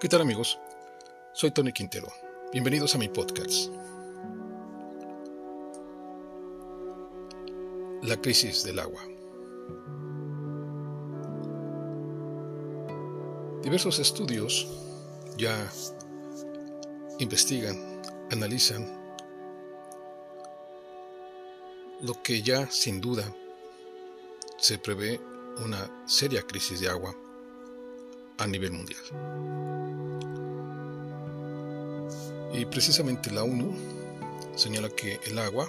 ¿Qué tal amigos? Soy Tony Quintero. Bienvenidos a mi podcast. La crisis del agua. Diversos estudios ya investigan, analizan lo que ya sin duda se prevé una seria crisis de agua a nivel mundial. Y precisamente la ONU señala que el agua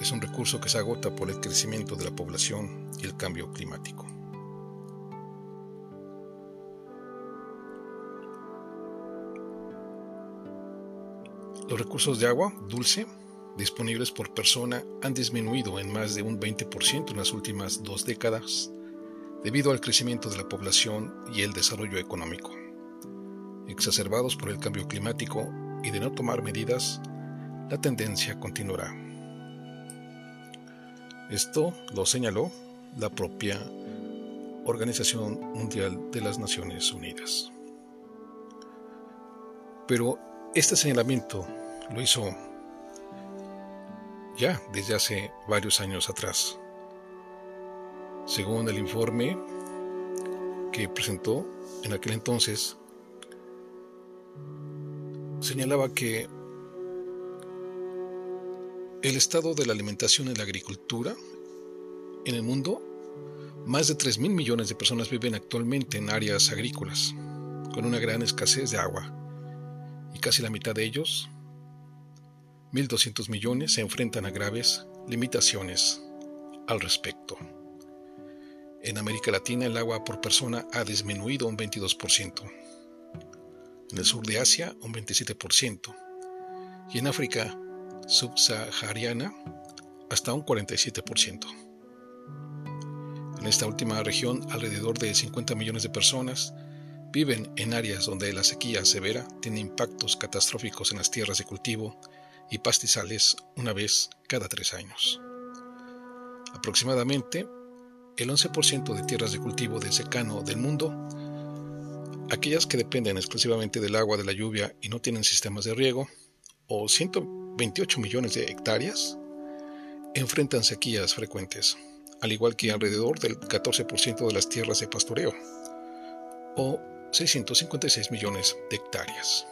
es un recurso que se agota por el crecimiento de la población y el cambio climático. Los recursos de agua dulce disponibles por persona han disminuido en más de un 20% en las últimas dos décadas debido al crecimiento de la población y el desarrollo económico. Exacerbados por el cambio climático y de no tomar medidas, la tendencia continuará. Esto lo señaló la propia Organización Mundial de las Naciones Unidas. Pero este señalamiento lo hizo ya desde hace varios años atrás. Según el informe que presentó en aquel entonces, señalaba que el estado de la alimentación y la agricultura en el mundo, más de 3 mil millones de personas viven actualmente en áreas agrícolas, con una gran escasez de agua, y casi la mitad de ellos 1.200 millones se enfrentan a graves limitaciones al respecto. En América Latina el agua por persona ha disminuido un 22%, en el sur de Asia un 27% y en África subsahariana hasta un 47%. En esta última región alrededor de 50 millones de personas viven en áreas donde la sequía severa tiene impactos catastróficos en las tierras de cultivo y pastizales una vez cada tres años. Aproximadamente el 11% de tierras de cultivo de secano del mundo, aquellas que dependen exclusivamente del agua de la lluvia y no tienen sistemas de riego, o 128 millones de hectáreas, enfrentan sequías frecuentes, al igual que alrededor del 14% de las tierras de pastoreo, o 656 millones de hectáreas.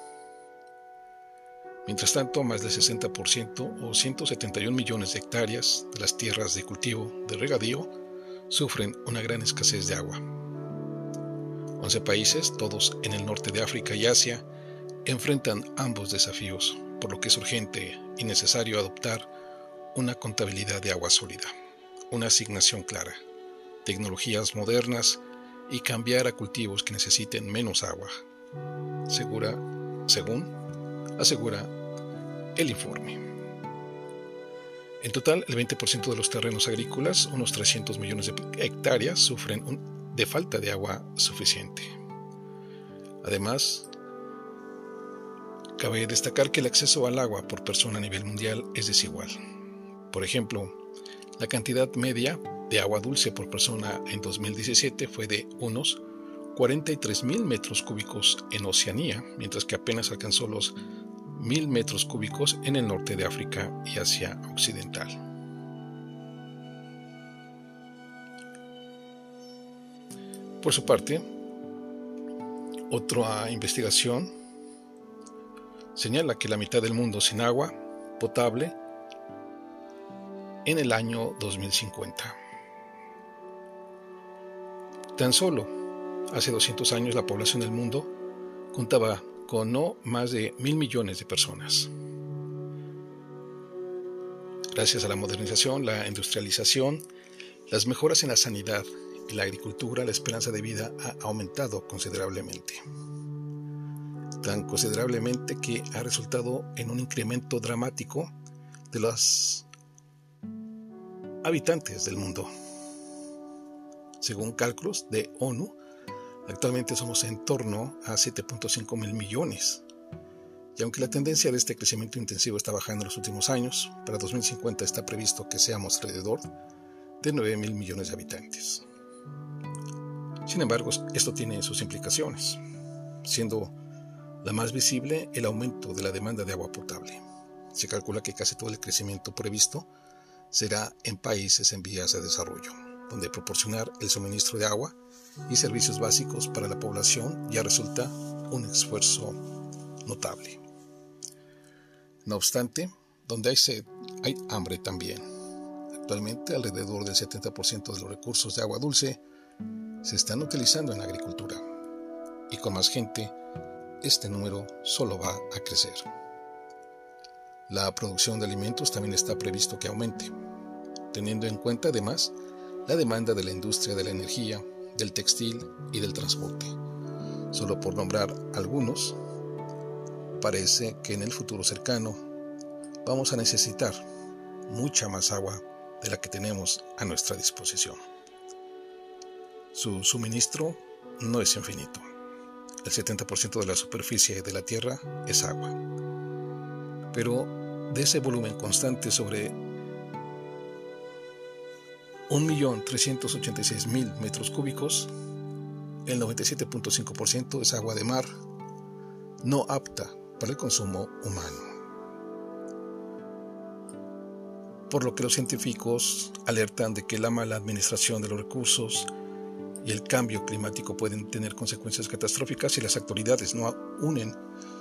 Mientras tanto, más del 60% o 171 millones de hectáreas de las tierras de cultivo de regadío sufren una gran escasez de agua. 11 países, todos en el norte de África y Asia, enfrentan ambos desafíos, por lo que es urgente y necesario adoptar una contabilidad de agua sólida, una asignación clara, tecnologías modernas y cambiar a cultivos que necesiten menos agua. Segura, según asegura el informe. En total, el 20% de los terrenos agrícolas, unos 300 millones de hectáreas, sufren de falta de agua suficiente. Además, cabe destacar que el acceso al agua por persona a nivel mundial es desigual. Por ejemplo, la cantidad media de agua dulce por persona en 2017 fue de unos 43 mil metros cúbicos en Oceanía, mientras que apenas alcanzó los mil metros cúbicos en el norte de África y Asia Occidental. Por su parte, otra investigación señala que la mitad del mundo sin agua potable en el año 2050. Tan solo hace 200 años la población del mundo contaba con no más de mil millones de personas. Gracias a la modernización, la industrialización, las mejoras en la sanidad y la agricultura, la esperanza de vida ha aumentado considerablemente. Tan considerablemente que ha resultado en un incremento dramático de los habitantes del mundo. Según cálculos de ONU, Actualmente somos en torno a 7.5 mil millones. Y aunque la tendencia de este crecimiento intensivo está bajando en los últimos años, para 2050 está previsto que seamos alrededor de 9 mil millones de habitantes. Sin embargo, esto tiene sus implicaciones. siendo la más visible el aumento de la demanda de agua potable. Se calcula que casi todo el crecimiento previsto será en países en vías de desarrollo, donde proporcionar el suministro de agua y servicios básicos para la población ya resulta un esfuerzo notable. No obstante, donde hay sed, hay hambre también. Actualmente alrededor del 70% de los recursos de agua dulce se están utilizando en la agricultura y con más gente este número solo va a crecer. La producción de alimentos también está previsto que aumente, teniendo en cuenta además la demanda de la industria de la energía, del textil y del transporte. Solo por nombrar algunos, parece que en el futuro cercano vamos a necesitar mucha más agua de la que tenemos a nuestra disposición. Su suministro no es infinito. El 70% de la superficie de la Tierra es agua. Pero de ese volumen constante sobre 1.386.000 metros cúbicos, el 97.5% es agua de mar, no apta para el consumo humano. Por lo que los científicos alertan de que la mala administración de los recursos y el cambio climático pueden tener consecuencias catastróficas si las autoridades no unen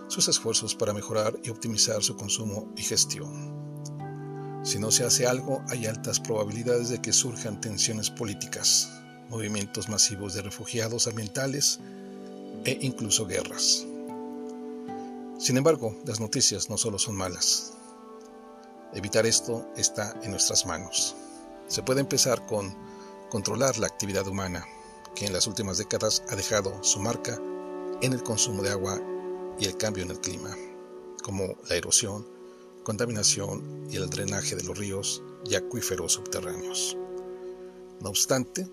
sus esfuerzos para mejorar y optimizar su consumo y gestión. Si no se hace algo, hay altas probabilidades de que surjan tensiones políticas, movimientos masivos de refugiados ambientales e incluso guerras. Sin embargo, las noticias no solo son malas. Evitar esto está en nuestras manos. Se puede empezar con controlar la actividad humana, que en las últimas décadas ha dejado su marca en el consumo de agua y el cambio en el clima, como la erosión, contaminación y el drenaje de los ríos y acuíferos subterráneos. No obstante,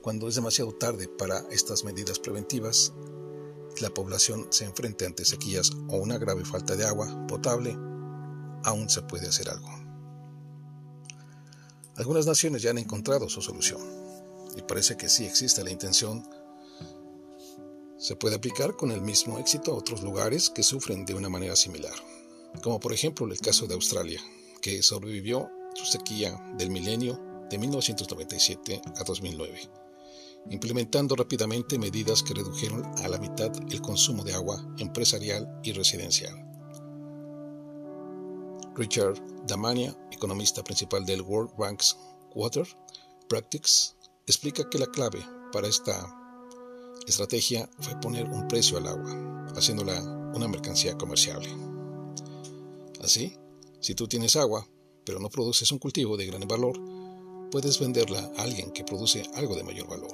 cuando es demasiado tarde para estas medidas preventivas, la población se enfrenta ante sequías o una grave falta de agua potable, aún se puede hacer algo. Algunas naciones ya han encontrado su solución y parece que sí existe la intención. Se puede aplicar con el mismo éxito a otros lugares que sufren de una manera similar como por ejemplo el caso de Australia, que sobrevivió su sequía del milenio de 1997 a 2009, implementando rápidamente medidas que redujeron a la mitad el consumo de agua empresarial y residencial. Richard Damania, economista principal del World Bank's Water Practice, explica que la clave para esta estrategia fue poner un precio al agua, haciéndola una mercancía comerciable. Así, si tú tienes agua, pero no produces un cultivo de gran valor, puedes venderla a alguien que produce algo de mayor valor.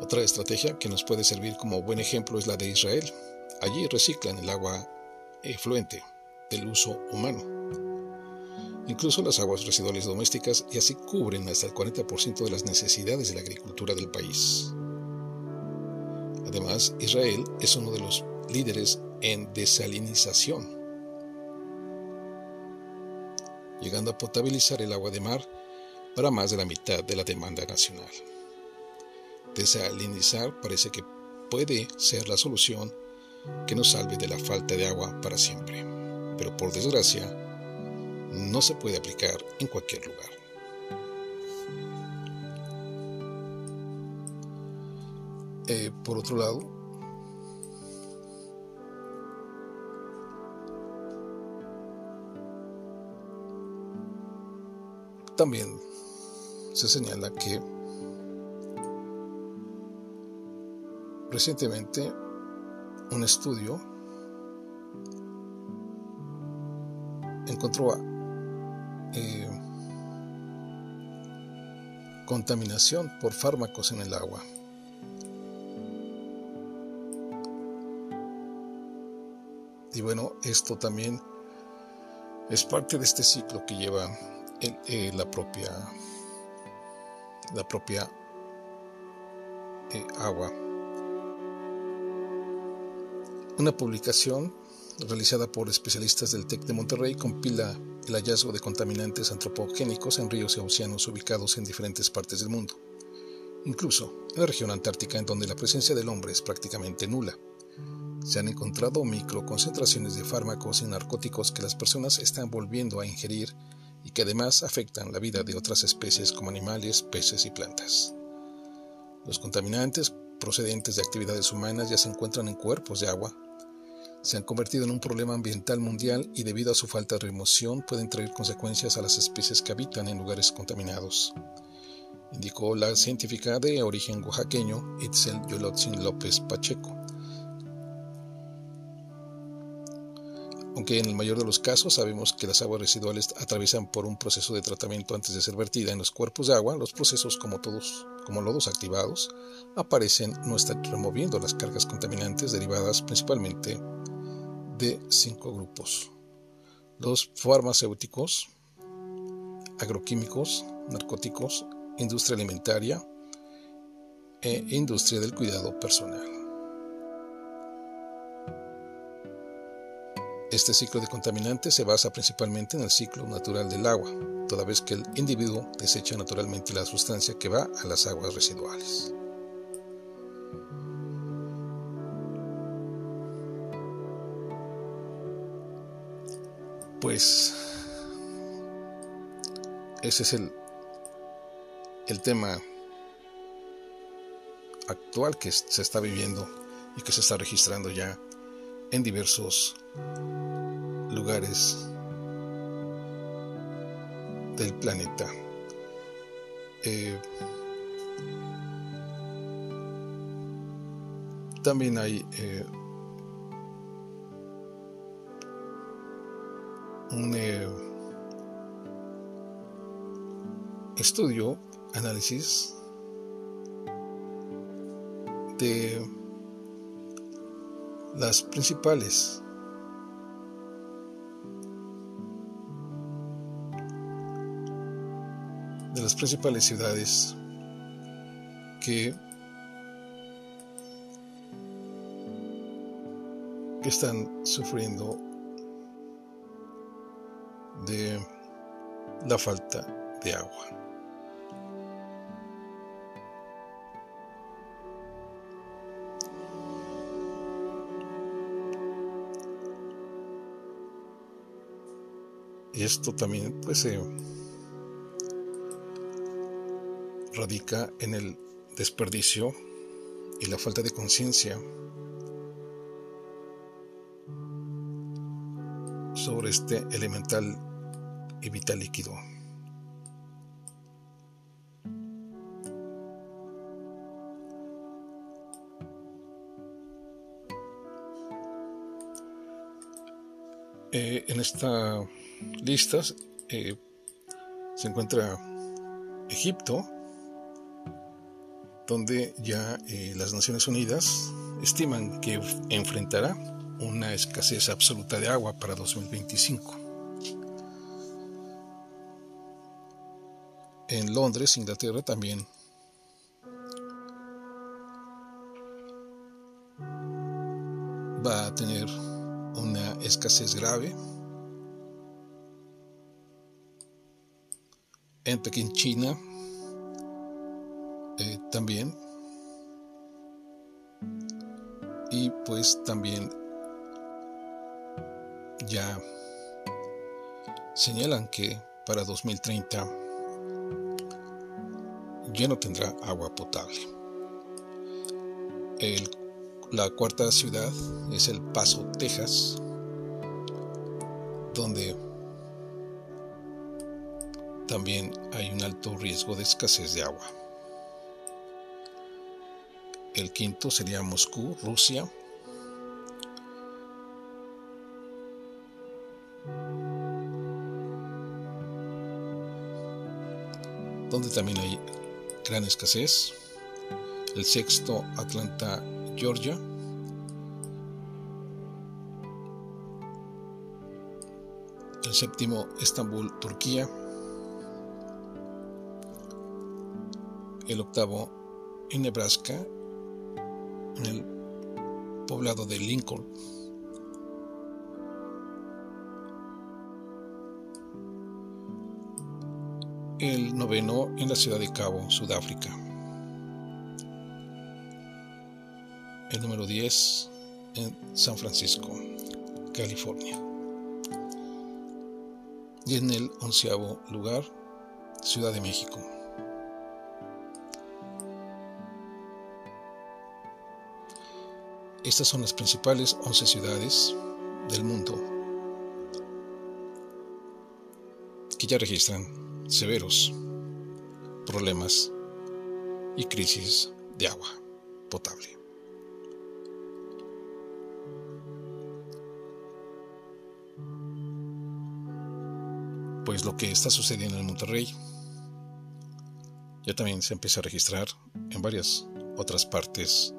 Otra estrategia que nos puede servir como buen ejemplo es la de Israel. Allí reciclan el agua efluente del uso humano. Incluso las aguas residuales domésticas y así cubren hasta el 40% de las necesidades de la agricultura del país. Además, Israel es uno de los líderes en desalinización, llegando a potabilizar el agua de mar para más de la mitad de la demanda nacional. Desalinizar parece que puede ser la solución que nos salve de la falta de agua para siempre, pero por desgracia no se puede aplicar en cualquier lugar. Eh, por otro lado, También se señala que recientemente un estudio encontró eh, contaminación por fármacos en el agua. Y bueno, esto también es parte de este ciclo que lleva eh, la propia, la propia eh, agua. Una publicación realizada por especialistas del TEC de Monterrey compila el hallazgo de contaminantes antropogénicos en ríos y océanos ubicados en diferentes partes del mundo. incluso en la región antártica en donde la presencia del hombre es prácticamente nula. Se han encontrado microconcentraciones de fármacos y narcóticos que las personas están volviendo a ingerir y que además afectan la vida de otras especies como animales, peces y plantas. Los contaminantes procedentes de actividades humanas ya se encuentran en cuerpos de agua, se han convertido en un problema ambiental mundial y debido a su falta de remoción pueden traer consecuencias a las especies que habitan en lugares contaminados, indicó la científica de origen oaxaqueño Itzel Yolotzin López Pacheco. Aunque en el mayor de los casos sabemos que las aguas residuales atraviesan por un proceso de tratamiento antes de ser vertida en los cuerpos de agua, los procesos como todos, como lodos activados, aparecen no están removiendo las cargas contaminantes derivadas principalmente de cinco grupos. Los farmacéuticos, agroquímicos, narcóticos, industria alimentaria e industria del cuidado personal. Este ciclo de contaminantes se basa principalmente en el ciclo natural del agua, toda vez que el individuo desecha naturalmente la sustancia que va a las aguas residuales. Pues ese es el, el tema actual que se está viviendo y que se está registrando ya en diversos lugares del planeta. Eh, también hay eh, un eh, estudio, análisis de las principales de las principales ciudades que están sufriendo de la falta de agua. Esto también pues radica en el desperdicio y la falta de conciencia sobre este elemental y vital líquido. Eh, en esta lista eh, se encuentra Egipto, donde ya eh, las Naciones Unidas estiman que enfrentará una escasez absoluta de agua para 2025. En Londres, Inglaterra, también va a tener una escasez grave. En Pekín, China, eh, también. Y pues también ya señalan que para 2030 ya no tendrá agua potable. la cuarta ciudad es El Paso, Texas, donde también hay un alto riesgo de escasez de agua. El quinto sería Moscú, Rusia. donde también hay gran escasez. El sexto, Atlanta, Georgia. El séptimo, Estambul, Turquía. El octavo, en Nebraska en el poblado de Lincoln. El noveno en la ciudad de Cabo, Sudáfrica. el número 10 en San Francisco, California. Y en el onceavo lugar, Ciudad de México. Estas son las principales 11 ciudades del mundo que ya registran severos problemas y crisis de agua potable. Pues lo que está sucediendo en Monterrey ya también se empieza a registrar en varias otras partes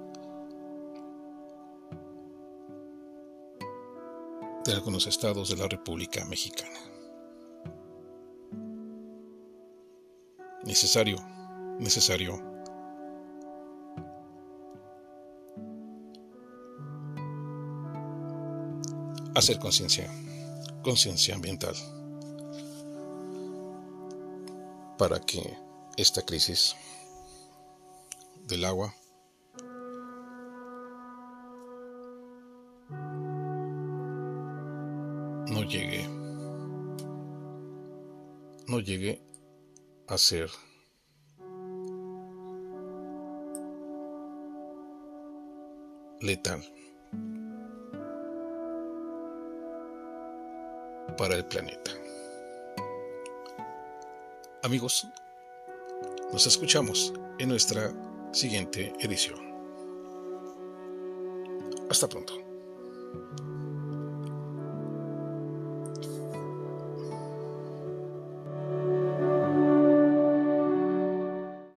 algunos estados de la República Mexicana. Necesario, necesario hacer conciencia, conciencia ambiental, para que esta crisis del agua llegue a ser letal para el planeta. Amigos, nos escuchamos en nuestra siguiente edición. Hasta pronto.